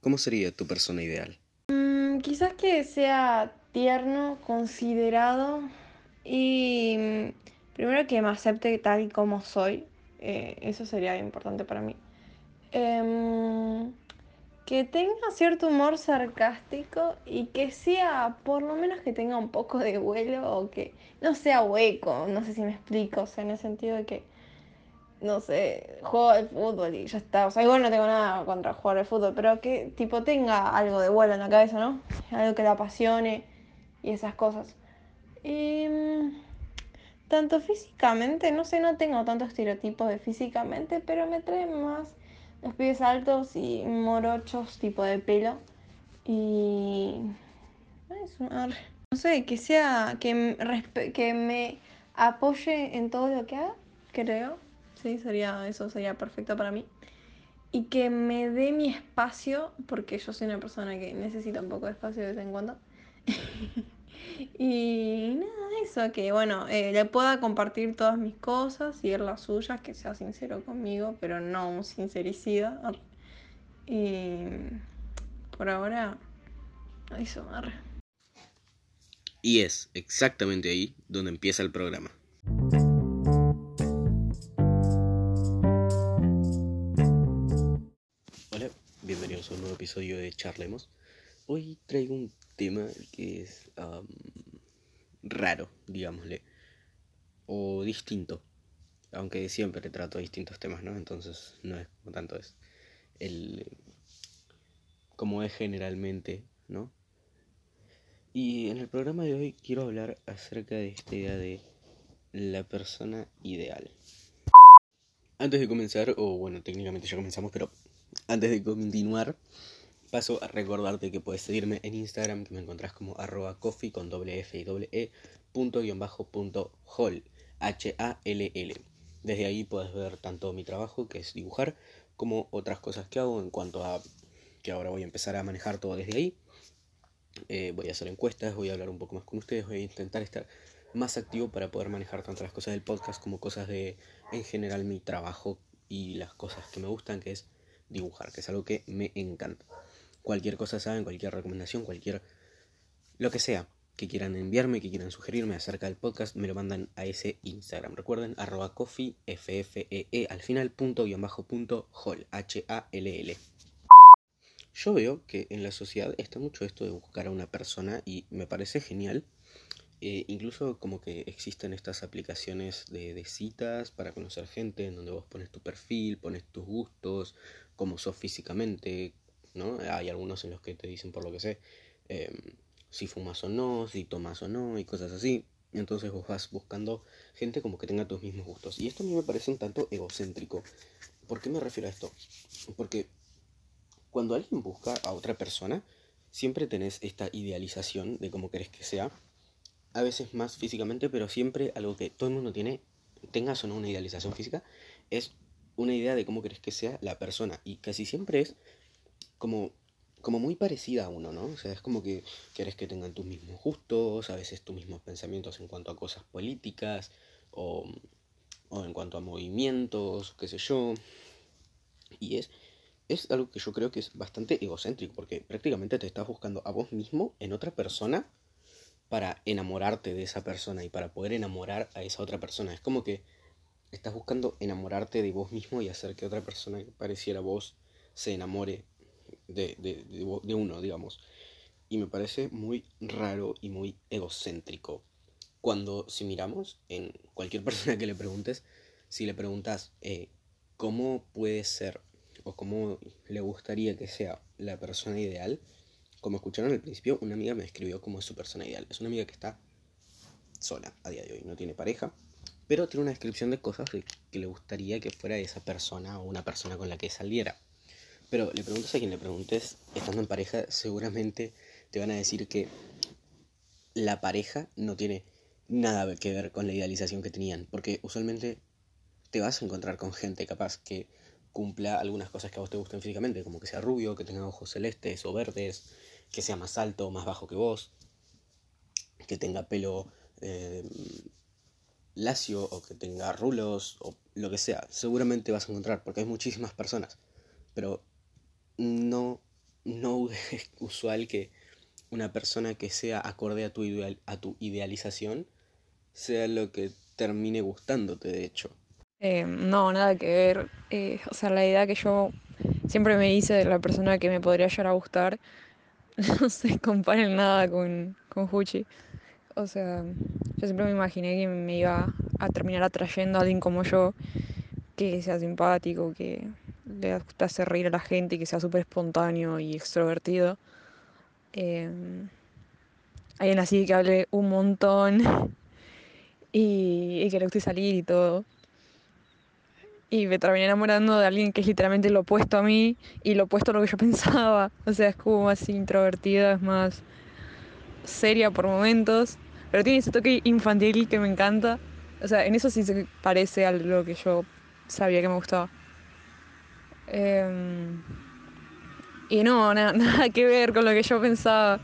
¿cómo sería tu persona ideal? Mm, quizás que sea tierno, considerado y mm, primero que me acepte tal y como soy. Eh, eso sería importante para mí. Em, que tenga cierto humor sarcástico y que sea, por lo menos que tenga un poco de vuelo o que no sea hueco, no sé si me explico, o sea, en el sentido de que, no sé, juego al fútbol y ya está, o sea, igual no tengo nada contra jugar al fútbol, pero que tipo tenga algo de vuelo en la cabeza, ¿no? Algo que le apasione y esas cosas. Y tanto físicamente, no sé, no tengo tantos estereotipos de físicamente, pero me traen más los pies altos y morochos tipo de pelo. Y... No sé, que sea, que, que me apoye en todo lo que haga, creo. Sí, sería, eso sería perfecto para mí. Y que me dé mi espacio, porque yo soy una persona que necesita un poco de espacio de vez en cuando. y nada, eso, que bueno, eh, le pueda compartir todas mis cosas y las suyas, que sea sincero conmigo, pero no un sincericida. Y por ahora, eso, arre. Y es exactamente ahí donde empieza el programa. Episodio de Charlemos. Hoy traigo un tema que es raro, digámosle, o distinto, aunque siempre trato distintos temas, ¿no? Entonces no es como tanto es el como es generalmente, ¿no? Y en el programa de hoy quiero hablar acerca de esta idea de la persona ideal. Antes de comenzar, o bueno, técnicamente ya comenzamos, pero antes de continuar, paso a recordarte que puedes seguirme en Instagram, que me encontrás como arroba coffee con doble F y doble E, punto guion bajo hall, H-A-L-L. Desde ahí puedes ver tanto mi trabajo, que es dibujar, como otras cosas que hago en cuanto a que ahora voy a empezar a manejar todo desde ahí. Eh, voy a hacer encuestas, voy a hablar un poco más con ustedes, voy a intentar estar más activo para poder manejar tanto las cosas del podcast como cosas de, en general, mi trabajo y las cosas que me gustan, que es dibujar, que es algo que me encanta. Cualquier cosa saben, cualquier recomendación, cualquier... lo que sea que quieran enviarme, que quieran sugerirme acerca del podcast, me lo mandan a ese Instagram. Recuerden, arroba coffee, f f e e al final, punto, guion bajo, punto, hall, H-A-L-L. Yo veo que en la sociedad está mucho esto de buscar a una persona y me parece genial. Eh, incluso como que existen estas aplicaciones de, citas para conocer gente en donde vos pones tu perfil, pones tus gustos, cómo sos físicamente, ¿no? Hay algunos en los que te dicen por lo que sé em, si fumas o no, si tomas o no y cosas así. Entonces vos vas buscando gente como que tenga tus mismos gustos. Y esto a mí me parece un tanto egocéntrico. ¿Por qué me refiero a esto? Porque cuando alguien busca a otra persona, siempre tenés esta idealización de cómo querés que sea. A veces más físicamente, pero siempre algo que todo el mundo tiene, tengas o no una idealización física, es una idea de cómo querés que sea la persona. Y casi siempre es como, como muy parecida a uno, ¿no? O sea, es como que querés que tengan tus mismos gustos, a veces tus mismos pensamientos en cuanto a cosas políticas o, o en cuanto a movimientos, qué sé yo. Y es, es algo que yo creo que es bastante egocéntrico, porque prácticamente te estás buscando a vos mismo en otra persona para enamorarte de esa persona y para poder enamorar a esa otra persona. Es como que estás buscando enamorarte de vos mismo y hacer que otra persona que pareciera vos se enamore de, de, uno, digamos. Y me parece muy raro y muy egocéntrico. Cuando si miramos en cualquier persona que le preguntes, si le preguntas eh, cómo puede ser o cómo le gustaría que sea la persona ideal, como escucharon al principio, una amiga me describió como es su persona ideal. Es una amiga que está sola a día de hoy, no tiene pareja, pero tiene una descripción de cosas que le gustaría que fuera esa persona o una persona con la que saliera. Pero le preguntas a quien le preguntes, estando en pareja, seguramente te van a decir que la pareja no tiene nada que ver con la idealización que tenían, porque usualmente te vas a encontrar con gente capaz que cumpla algunas cosas que a vos te gusten físicamente, como que sea rubio, que tenga ojos celestes o verdes, que sea más alto o más bajo que vos, que tenga pelo eh, lacio o que tenga rulos o lo que sea. Seguramente vas a encontrar, porque hay muchísimas personas, pero no no es usual que una persona que sea acorde a tu, ideal, a tu idealización sea lo que termine gustándote, de hecho. Eh, no, nada que ver. Eh, o sea, la idea que yo siempre me hice de la persona que me podría llegar a gustar no se compara en nada con, con Huchi. O sea, yo siempre me imaginé que me iba a terminar atrayendo a alguien como yo, que sea simpático, que le gusta hacer reír a la gente, que sea súper espontáneo y extrovertido. Eh, alguien así que hable un montón y, y que le guste salir y todo. Y me terminé enamorando de alguien que es literalmente lo opuesto a mí y lo opuesto a lo que yo pensaba. O sea, es como más introvertida, es más seria por momentos, pero tiene ese toque infantil que me encanta. O sea, en eso sí se parece a lo que yo sabía que me gustaba. Em, y no, nada que ver con lo que yo pensaba.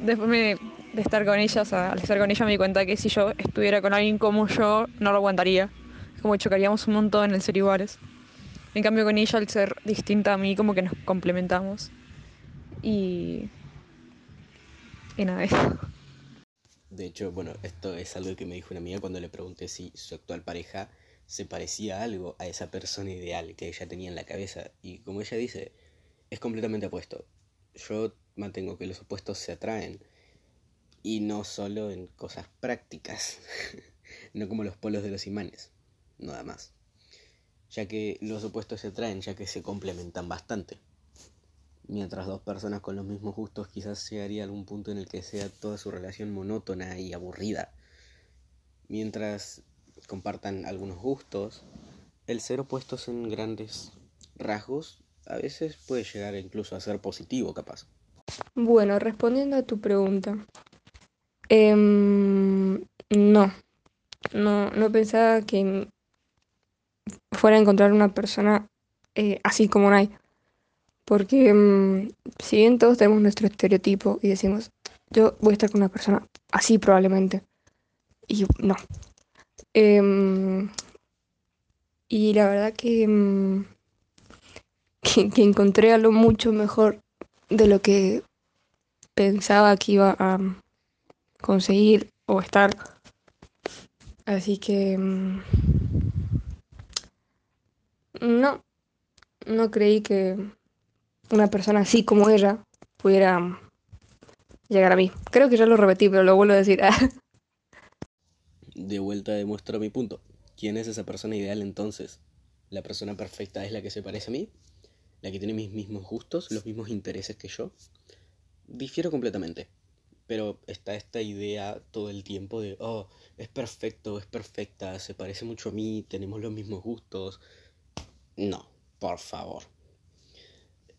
Después de estar con ella, o sea, al estar con ella me di cuenta que si yo estuviera con alguien como yo, no lo aguantaría como chocaríamos un montón en ser iguales. En cambio con ella, al ser distinta a mí, como que nos complementamos. Y... Y nada, eso. De hecho, bueno, esto es algo que me dijo una amiga cuando le pregunté si su actual pareja se parecía algo a esa persona ideal que ella tenía en la cabeza. Y como ella dice, es completamente opuesto. Yo mantengo que los opuestos se atraen. Y no solo en cosas prácticas, no como los polos de los imanes nada más. Ya que los opuestos se atraen, ya que se complementan bastante. Mientras dos personas con los mismos gustos quizás llegaría a algún punto en el que sea toda su relación monótona y aburrida. Mientras compartan algunos gustos, el ser opuestos en grandes rasgos a veces puede llegar incluso a ser positivo, capaz. Bueno, respondiendo a tu pregunta. Em, no, no, no pensaba que fuera a encontrar una persona eh, así como hay. Porque mm, si bien todos tenemos nuestro estereotipo y decimos, yo voy a estar con una persona así probablemente. Y no. Em, y la verdad mm, que, que, encontré algo mucho mejor de lo que pensaba que iba a conseguir o estar. Así que... Mm, no, no creí que una persona así como ella pudiera llegar a mí. Creo que ya lo repetí, pero lo vuelvo a decir. de vuelta demuestro mi punto. ¿Quién es esa persona ideal entonces? ¿La persona perfecta es la que se parece a mí? ¿La que tiene mis mismos gustos, los mismos intereses que yo? Difiero completamente. Pero está esta idea todo el tiempo de, oh, es perfecto, es perfecta, se parece mucho a mí, tenemos los mismos gustos, no, por favor.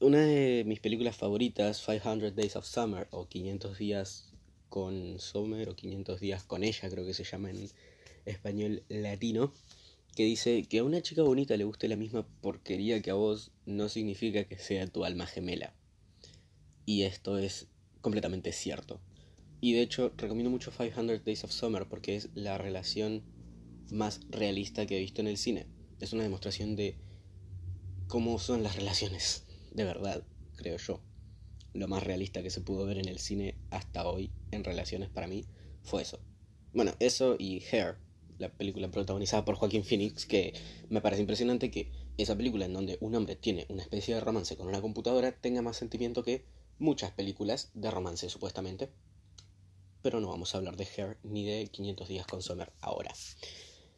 Una de mis películas favoritas, 500 Days of Summer, o 500 días con Summer, o 500 días con ella, creo que se llama en español latino, que dice que a una chica bonita le guste la misma porquería que a vos no significa que sea tu alma gemela. Y esto es completamente cierto. Y de hecho recomiendo mucho 500 Days of Summer porque es la relación más realista que he visto en el cine. Es una demostración de cómo son las relaciones, de verdad, creo yo. Lo más realista que se pudo ver en el cine hasta hoy en relaciones para mí fue eso. Bueno, eso y Hair, la película protagonizada por Joaquín Phoenix, que me parece impresionante que esa película en donde un hombre tiene una especie de romance con una computadora tenga más sentimiento que muchas películas de romance supuestamente. Pero no vamos a hablar de Hair ni de 500 días con Summer ahora.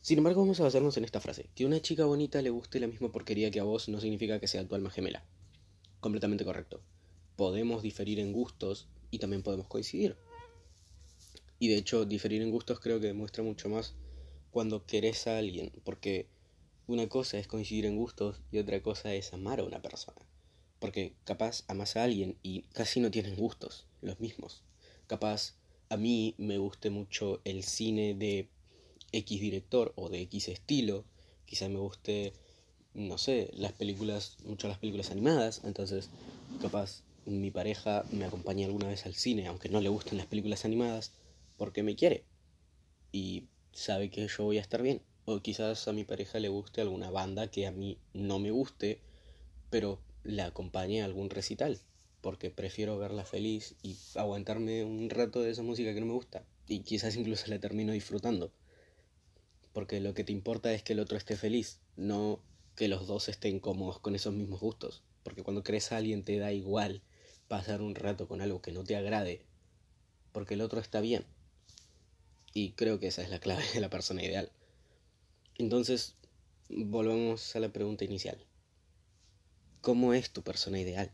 Sin embargo, vamos a basarnos en esta frase. Que una chica bonita le guste la misma porquería que a vos no significa que sea tu alma gemela. Completamente correcto. Podemos diferir en gustos y también podemos coincidir. Y de hecho, diferir en gustos creo que demuestra mucho más cuando querés a alguien. Porque una cosa es coincidir en gustos y otra cosa es amar a una persona. Porque capaz amas a alguien y casi no tienen gustos, los mismos. Capaz a mí me guste mucho el cine de X director o de X estilo. Quizá me guste, no sé, las películas, mucho las películas animadas. Entonces, capaz mi pareja me acompaña alguna vez al cine, aunque no le gusten las películas animadas, porque me quiere. Y sabe que yo voy a estar bien. O quizás a mi pareja le guste alguna banda que a mí no me guste, pero la acompañe a algún recital. porque prefiero verla feliz y aguantarme un rato de esa música que no me gusta. Y quizás incluso la termino disfrutando. Porque lo que te importa es que el otro esté feliz, no que los dos estén cómodos con esos mismos gustos. Porque cuando crees a alguien te da igual pasar un rato con algo que no te agrade, porque el otro está bien. Y creo que esa es la clave de la persona ideal. Entonces, volvamos a la pregunta inicial. ¿Cómo es tu persona ideal?